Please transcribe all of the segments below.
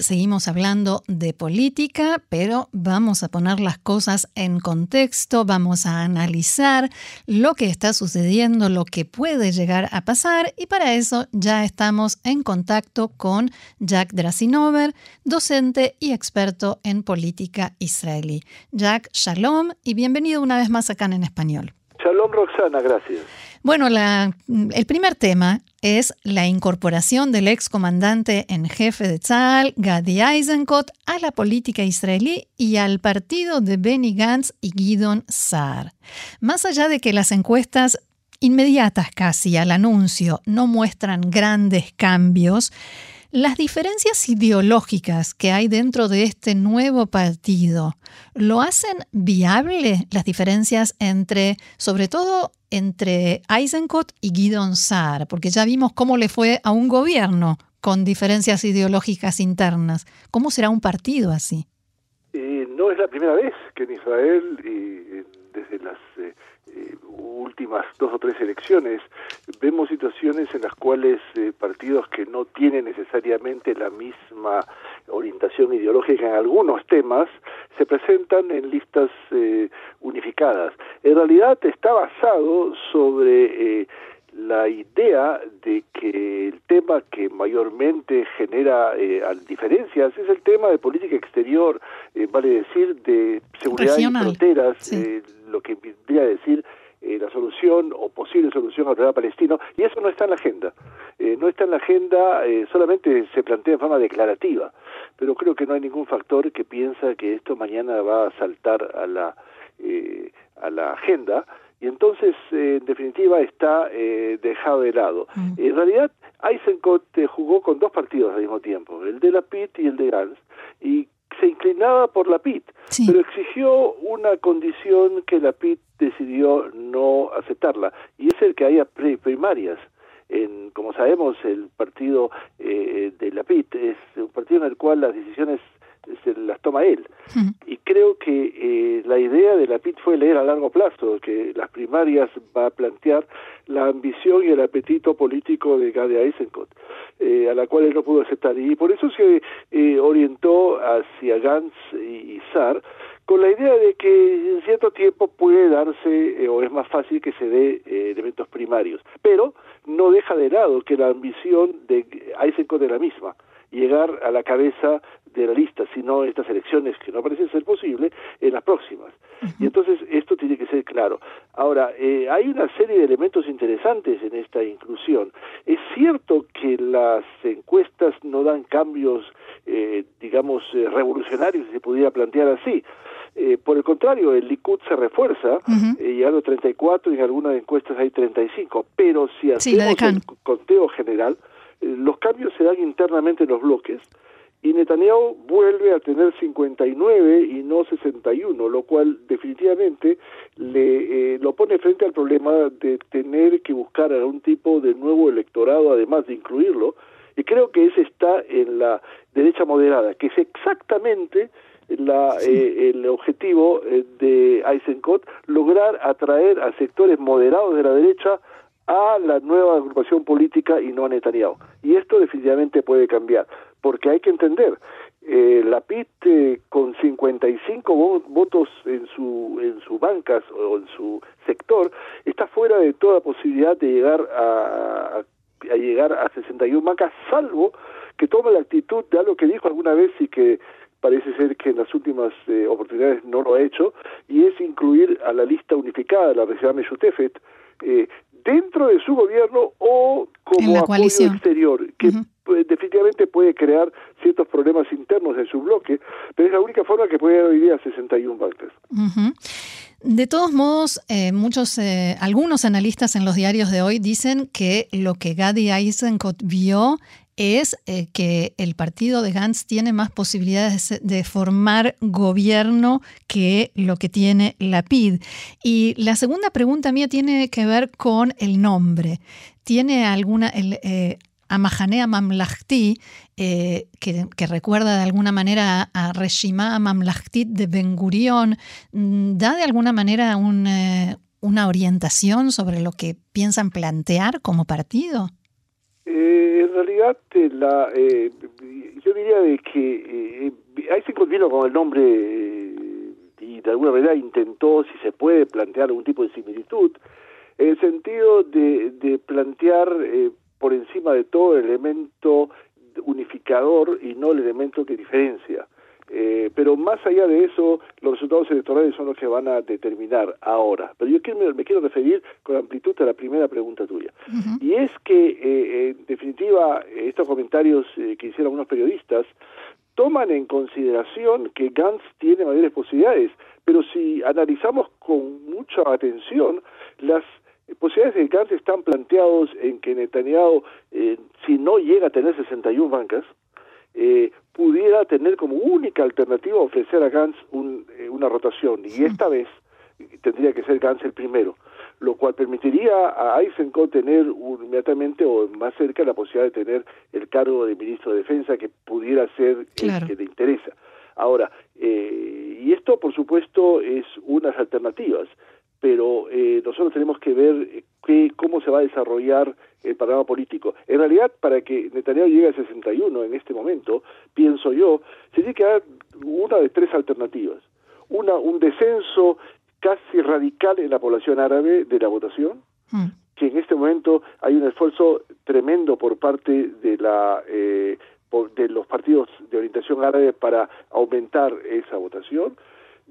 Seguimos hablando de política, pero vamos a poner las cosas en contexto, vamos a analizar lo que está sucediendo, lo que puede llegar a pasar y para eso ya estamos en contacto con Jack Drasinover, docente y experto en política israelí. Jack, shalom y bienvenido una vez más acá en español. Shalom Roxana, gracias. Bueno, el primer tema es la incorporación del excomandante en jefe de Tzal, Gadi Eisenkot, a la política israelí y al partido de Benny Gantz y Gidon Saar. Más allá de que las encuestas inmediatas casi al anuncio no muestran grandes cambios, las diferencias ideológicas que hay dentro de este nuevo partido, ¿lo hacen viable las diferencias entre, sobre todo entre Eisenkot y Guidon Saar? Porque ya vimos cómo le fue a un gobierno con diferencias ideológicas internas. ¿Cómo será un partido así? Eh, no es la primera vez que en Israel, y desde las eh, eh, últimas dos o tres elecciones, vemos situaciones en las cuales eh, partidos que no tienen necesariamente la misma orientación ideológica en algunos temas se presentan en listas eh, unificadas. En realidad está basado sobre la idea de que el tema que mayormente genera diferencias es el tema de política exterior, vale decir, de seguridad y fronteras, lo que vendría a decir eh, la solución o posible solución al problema palestino, y eso no está en la agenda. Eh, no está en la agenda, eh, solamente se plantea en forma declarativa, pero creo que no hay ningún factor que piensa que esto mañana va a saltar a la, a la agenda, y entonces, en definitiva, está dejado de lado. Mm. En realidad, Eisenkot jugó con dos partidos al mismo tiempo, el de la PIT y el de Gans, y se inclinaba por la PIT, pero exigió una condición que la PIT decidió no aceptarla, y es el que haya primarias. En, como sabemos, el partido eh, de la PIT es un partido en el cual las decisiones se las toma él. Y creo que eh, la idea de la PIT fue leer a largo plazo, que las primarias va a plantear la ambición y el apetito político de Gadi Eisenkot, eh, a la cual él no pudo aceptar. Y por eso se eh, orientó hacia Gantz y, Sar con la idea de que en cierto tiempo puede darse, o es más fácil que se dé elementos primarios. Pero no deja de lado que la ambición de Eisenkot es la misma llegar a la cabeza de la lista, sino estas elecciones que no parece ser posible, en las próximas. Y entonces esto tiene que ser claro. Ahora, eh, hay una serie de elementos interesantes en esta inclusión. Es cierto que las encuestas no dan cambios, eh, digamos, eh, revolucionarios, si se pudiera plantear así. por el contrario, el Likud se refuerza, llegando a 34 y en algunas encuestas hay 35, pero si hacemos el conteo general, los cambios se dan internamente en los bloques, y Netanyahu vuelve a tener 59 y no 61, lo cual definitivamente le eh, lo pone frente al problema de tener que buscar algún tipo de nuevo electorado, además de incluirlo, y creo que ese está en la derecha moderada, que es exactamente la, eh, el objetivo eh, de Eisenkot, lograr atraer a sectores moderados de la derecha a la nueva agrupación política y no a Netanyahu. Y esto definitivamente puede cambiar, porque hay que entender, eh, la PIT eh, con 55 votos en su en su bancas o en su sector está fuera de toda posibilidad de llegar a, a llegar a 61 bancas, salvo que tome la actitud de algo que dijo alguna vez y que parece ser que en las últimas eh, oportunidades no lo ha hecho, y es incluir a la lista unificada, la Reserva Meshutefet, eh, dentro de su gobierno o como apoyo exterior, que definitivamente puede crear ciertos problemas internos en su bloque, pero es la única forma que puede hoy día 61 bancas. De todos modos, eh, muchos, eh, algunos analistas en los diarios de hoy dicen que lo que Gadi Eisenkot vio es eh, que el partido de Gantz tiene más posibilidades de formar gobierno que lo que tiene la PID. Y la segunda pregunta mía tiene que ver con el nombre. ¿Tiene alguna, el, Mahanea Mamlahti, eh, que, recuerda de alguna manera a Reshima Mamlahti de Ben Gurion, mm, da de alguna manera eh, una orientación sobre lo que piensan plantear como partido? Eh, en realidad, yo diría que ahí se vino con el nombre y de alguna manera intentó, si se puede, plantear algún tipo de similitud, en el sentido de plantear por encima de todo el elemento unificador y no el elemento que diferencia. Eh, pero más allá de eso, los resultados electorales son los que van a determinar ahora. Pero yo quiero, me, quiero referir con amplitud a la primera pregunta tuya. Y es que, eh, en definitiva, estos comentarios eh, que hicieron unos periodistas toman en consideración que Gantz tiene mayores posibilidades, pero si analizamos con mucha atención, las posibilidades de Gantz están planteados en que Netanyahu, eh, si no llega a tener 61 bancas, eh, pudiera tener como única alternativa ofrecer a Gantz eh, una rotación. Y esta vez tendría que ser Gantz el primero, lo cual permitiría a Eisenkot tener inmediatamente o más cerca la posibilidad de tener el cargo de ministro de Defensa que pudiera ser el que le interesa. Ahora, y esto por supuesto es unas alternativas pero eh, nosotros tenemos que ver eh, cómo se va a desarrollar el panorama político. En realidad, para que Netanyahu llegue a 61 en este momento, pienso yo, se tiene que dar una de tres alternativas. Una, un descenso casi radical en la población árabe de la votación, hmm. que en este momento hay un esfuerzo tremendo por parte de la eh, de los partidos de orientación árabe para aumentar esa votación.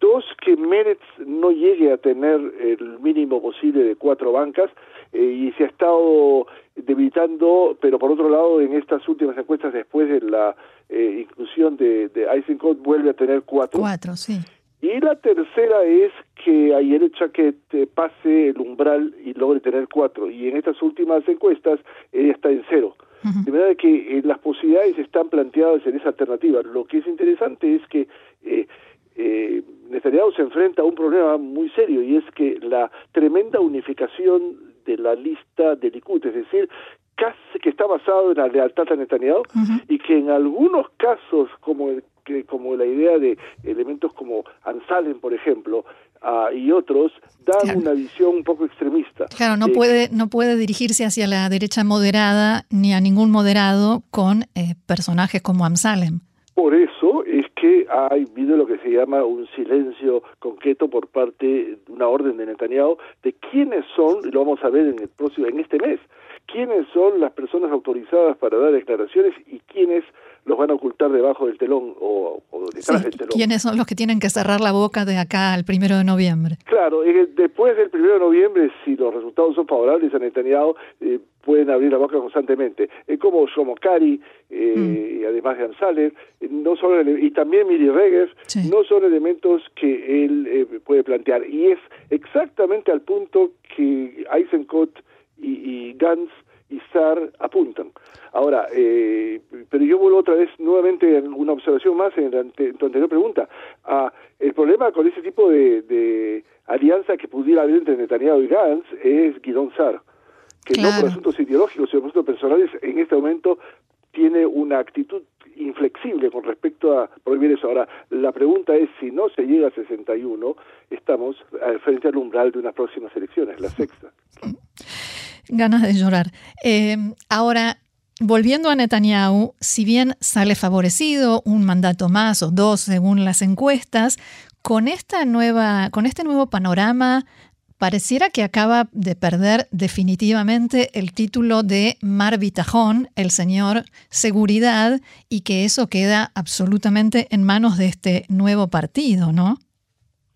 Dos, que Meretz no llegue a tener el mínimo posible de cuatro bancas eh, y se ha estado debilitando, pero por otro lado, en estas últimas encuestas después de la eh, inclusión de, de Eisenkot vuelve a tener cuatro. Cuatro, sí. Y la tercera es que ayer que te pase el umbral y logre tener cuatro. Y en estas últimas encuestas ella está en cero. De verdad que eh, las posibilidades están planteadas en esa alternativa. Lo que es interesante es que eh, eh, Netanyahu se enfrenta a un problema muy serio y es que la tremenda unificación de la lista de Likud, es decir, casi que está basado en la lealtad a Netanyahu y que en algunos casos, como que, como la idea de elementos como Ansalen, por ejemplo, ah, y otros, dan una visión un poco extremista. Claro, no, puede, no puede dirigirse hacia la derecha moderada ni a ningún moderado con eh, personajes como Amsalem. Por eso es que ha habido lo que se llama un silencio concreto por parte de una orden de Netanyahu de quiénes son, y lo vamos a ver en el próximo, en este mes, quiénes son las personas autorizadas para dar declaraciones y quiénes los van a ocultar debajo del telón o, detrás del telón. ¿Quiénes son los que tienen que cerrar la boca de acá al primero de noviembre? Claro, después del primero de noviembre, si los resultados son favorables a Netanyahu, eh, pueden abrir la boca constantemente. Es como Somokari, eh, mm. además de Ansales, eh, no son y también Miri Regev, no son elementos que él eh, puede plantear. Y es exactamente al punto que Eisenkot y, y Gantz y SAR apuntan. Ahora, eh, pero yo vuelvo otra vez nuevamente a una observación más en, tu anterior pregunta. Ah, el problema con ese tipo de, alianza que pudiera haber entre Netanyahu y Gantz es Guidón Sar, que no por asuntos ideológicos, sino por asuntos personales, en este momento tiene una actitud inflexible con respecto a prohibir eso. Ahora, la pregunta es si no se llega a 61, estamos frente al umbral de unas próximas elecciones, la sexta. Ganas de llorar. Eh, ahora, volviendo a Netanyahu, si bien sale favorecido un mandato más o dos según las encuestas, con esta nueva, con este nuevo panorama, pareciera que acaba de perder definitivamente el título de Mar Bitajón, el señor seguridad, y que eso queda absolutamente en manos de este nuevo partido, ¿no?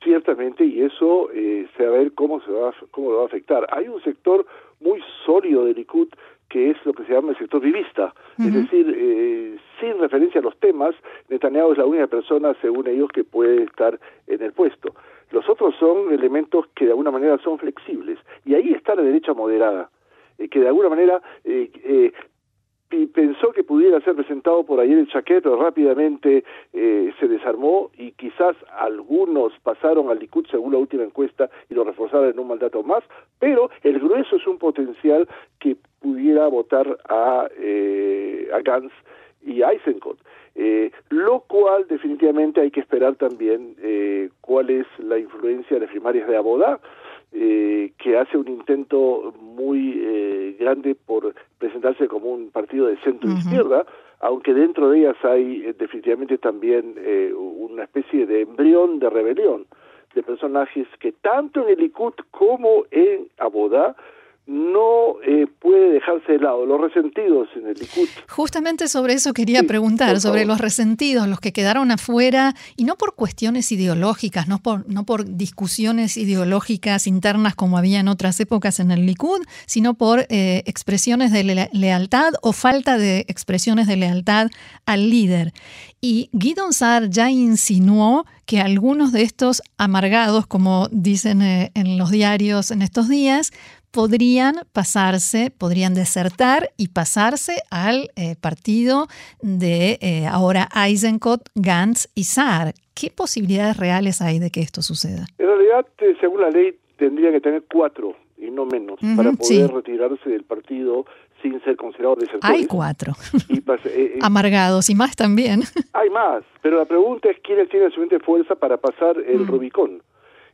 Ciertamente, y eso eh, ver cómo se va, cómo lo va a afectar. Hay un sector muy sólido de Likud, que es lo que se llama el sector vivista. Es decir, eh, sin referencia a los temas, Netanyahu es la única persona, según ellos, que puede estar en el puesto. Los otros son elementos que de alguna manera son flexibles. Y ahí está la derecha moderada, eh, que de alguna manera eh, pudiera ser presentado por ayer el Chaquet, pero rápidamente eh, se desarmó y quizás algunos pasaron al Likud según la última encuesta y lo reforzaron en un mandato más, pero el grueso es un potencial que pudiera votar a, eh, a Gantz y Eisenkot. Eh, lo cual definitivamente hay que esperar también eh, cuál es la influencia de las de Abodá, eh, que hace un intento muy eh, grande por presentarse como un partido de centro izquierda, aunque dentro de ellas hay eh, definitivamente también eh, una especie de embrión de rebelión de personajes que tanto en el Likud como en Abodá no eh, puede dejarse de lado, los resentidos en el Likud. Justamente sobre eso quería sí, preguntar, sobre los resentidos, los que quedaron afuera, y no por cuestiones ideológicas, no por, no por discusiones ideológicas internas como había en otras épocas en el Likud, sino por eh, expresiones de le lealtad o falta de expresiones de lealtad al líder. Y Guidon Saar ya insinuó que algunos de estos amargados, como dicen eh, en los diarios en estos días, podrían pasarse, podrían desertar y pasarse al eh, partido de eh, ahora Eisenkot, Gantz y Saar. ¿Qué posibilidades reales hay de que esto suceda? En realidad, eh, según la ley, tendría que tener cuatro y no menos uh -huh, para poder sí. retirarse del partido sin ser considerado desertor. Hay cuatro. Y eh, Amargados y más también. Hay más, pero la pregunta es quiénes tienen suficiente fuerza para pasar el mm. Rubicón.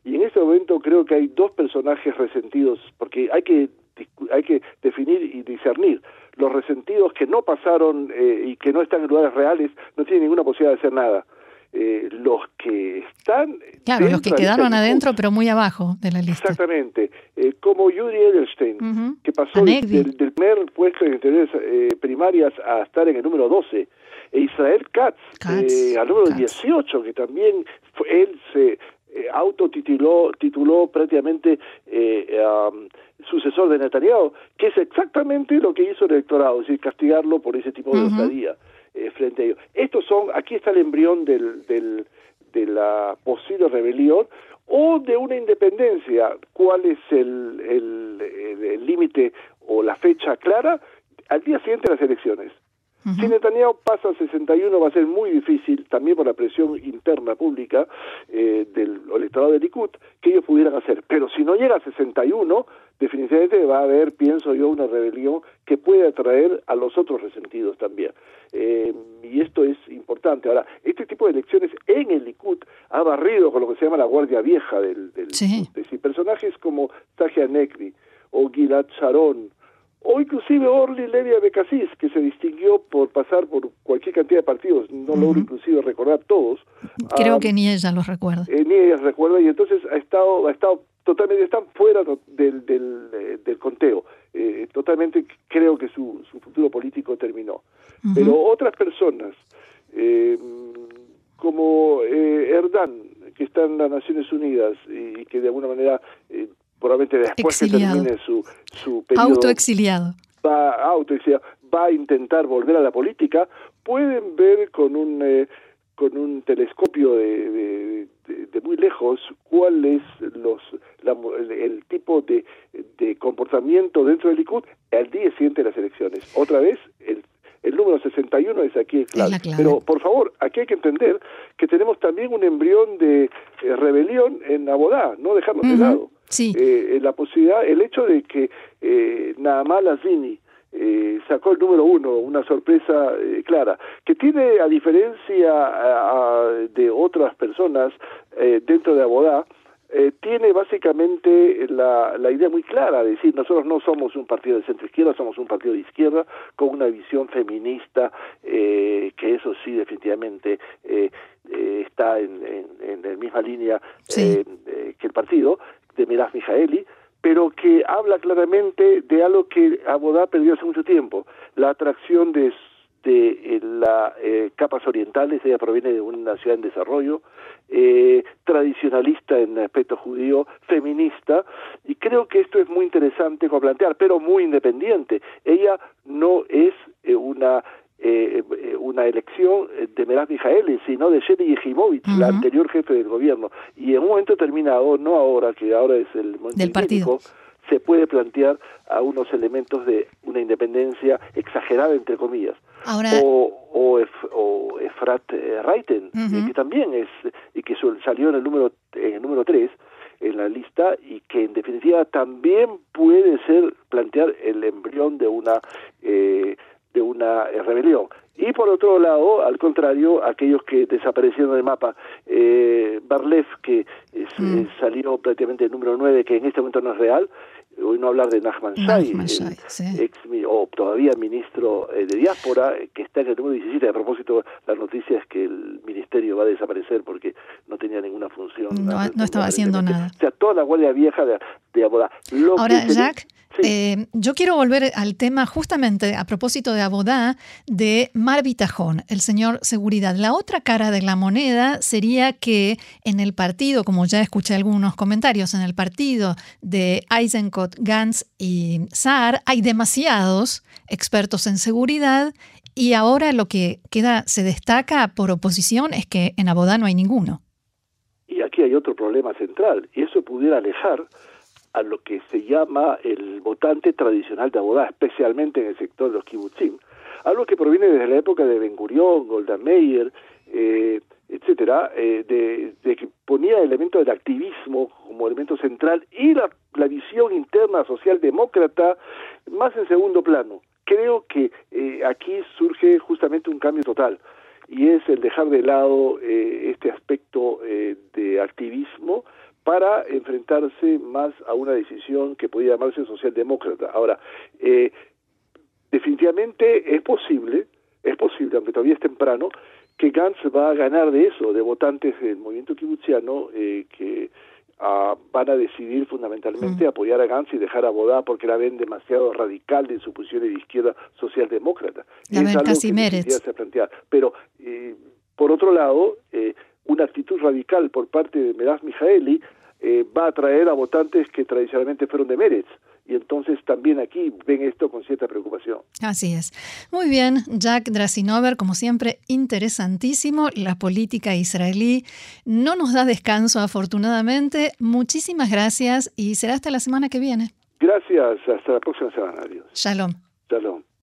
Y en este momento creo que hay dos personajes resentidos, porque hay que, hay que definir y discernir. Los resentidos que no pasaron eh, y que no están en lugares reales no tienen ninguna posibilidad de hacer nada. Eh, los que están... Claro, los que quedaron adentro, pero muy abajo de la lista. Exactamente. Eh, como Judy Edelstein, uh -huh. que pasó del, del, primer puesto en interés eh, primarias a estar en el número 12. E Israel Katz, Katz al número Katz. 18, que también fue, él se eh, autotituló tituló prácticamente eh, um, sucesor de Netanyahu, que es exactamente lo que hizo el electorado, es decir, castigarlo por ese tipo de osadía uh -huh. eh, frente a ellos. Estos son, aquí está el embrión del, del, de la posible rebelión o de una independencia. ¿Cuál es el límite o la fecha clara? Al día siguiente de las elecciones. Uh -huh. Si Netanyahu pasa a 61 va a ser muy difícil, también por la presión interna pública eh, del electorado de Likud, que ellos pudieran hacer. Pero si no llega a 61, definitivamente va a haber, pienso yo, una rebelión que puede atraer a los otros resentidos también. Eh, y esto es importante. Ahora, este tipo de elecciones en el Likud ha barrido con lo que se llama la guardia vieja del, del sí. Decir, personajes como Tahia Nekvi o Gilad Sharon, o inclusive Orly Levia Becasís, que se distinguió por pasar por cualquier cantidad de partidos, no uh -huh. logro inclusive recordar todos. Creo um, que ni ella los recuerda. Eh, ni ella recuerda, y entonces ha estado, ha estado totalmente, están fuera del, del, eh, del conteo. Eh, totalmente creo que su, su futuro político terminó. Uh -huh. Pero otras personas, eh, como Erdán, que está en las Naciones Unidas y que de alguna manera probablemente después exiliado. que termine su, su periodo... Autoexiliado. Va, autoexiliado. Va a intentar volver a la política, pueden ver con un... Eh, con un telescopio de, de, de, de, muy lejos cuál es los la, el, el, tipo de, de comportamiento dentro del Likud al día siguiente de las elecciones. Otra vez, el, el número 61 es aquí. Es clave. Pero, por favor, aquí hay que entender que tenemos también un embrión de eh, rebelión en Abodá, no dejarnos uh -huh. de lado. Sí. Eh, la posibilidad, el hecho de que eh, Naamá Lazini eh, sacó el número uno, una sorpresa eh, clara, que tiene, a diferencia a, a, de otras personas eh, dentro de Abodá, eh, tiene básicamente la, la, idea muy clara de decir nosotros no somos un partido de centro izquierda, somos un partido de izquierda con una visión feminista eh, que eso sí definitivamente eh, eh está en, en, en, la misma línea sí. que el partido de Miraz Mijaeli, pero que habla claramente de algo que Abodá perdió hace mucho tiempo, la atracción de de eh, las eh, capas orientales, ella proviene de una ciudad en desarrollo, eh, tradicionalista en aspecto judío, feminista, y creo que esto es muy interesante como plantear, pero muy independiente. Ella no es eh, una eh, una elección de Meraz Mijaeli, sino de Shelly Yehimovic, uh -huh. la anterior jefe del gobierno. Y en un momento terminado, no ahora, que ahora es el del partido se puede plantear a unos elementos de una independencia exagerada, entre comillas. o, o, Efrat eh, Reiten, eh, que también es, y que salió en el número, en el número 3 en la lista y que en definitiva también puede ser plantear el embrión de una eh, de una rebelión. Y por otro lado, al contrario, aquellos que desaparecieron del mapa, eh, Barlev, que mm. eh, salió prácticamente el número 9, que en este momento no es real, hoy no hablar de Nachman Shai, ex, o todavía ministro eh, de diáspora, que está en el número 17. A propósito, la noticia es que el ministerio va a desaparecer porque no tenía ninguna función. No, estaba haciendo nada. O sea, toda la guardia vieja de Abodá. Ahora, Jack, eh, yo quiero volver al tema justamente a propósito de Abodá de Mar el señor seguridad. La otra cara de la moneda sería que en el partido, como ya escuché algunos comentarios, en el partido de Eisenkot, Gantz y Saar hay demasiados expertos en seguridad y ahora lo que queda se destaca por oposición es que en Abodá no hay ninguno. Y aquí hay otro problema central y eso pudiera alejar a lo que se llama el votante tradicional de Abodá, especialmente en el sector de los kibbutzim. Algo que proviene desde la época de Ben Gurión, Golda Meir, eh, etcétera, eh, de, que ponía el elemento del activismo como elemento central y la, visión interna socialdemócrata más en segundo plano. Creo que eh, aquí surge justamente un cambio total y es el dejar de lado eh, este aspecto de activismo para enfrentarse más a una decisión que podía llamarse socialdemócrata. Ahora, eh, definitivamente es posible, es posible, aunque todavía es temprano, que Gantz va a ganar de eso, de votantes del movimiento kibutziano eh, que ah, van a decidir fundamentalmente mm. apoyar a Gantz y dejar a Bodá porque la ven demasiado radical en su posición de izquierda socialdemócrata. La ven casi Se Pero, eh, por otro lado, eh, una actitud radical por parte de Meraz Mijaeli eh, va a atraer a votantes que tradicionalmente fueron de Meretz. Y entonces también aquí ven esto con cierta preocupación. Así es. Muy bien, Jack Drasinover, como siempre, interesantísimo. La política israelí no nos da descanso, afortunadamente. Muchísimas gracias y será hasta la semana que viene. Gracias, hasta la próxima semana. Adiós. Shalom. Shalom.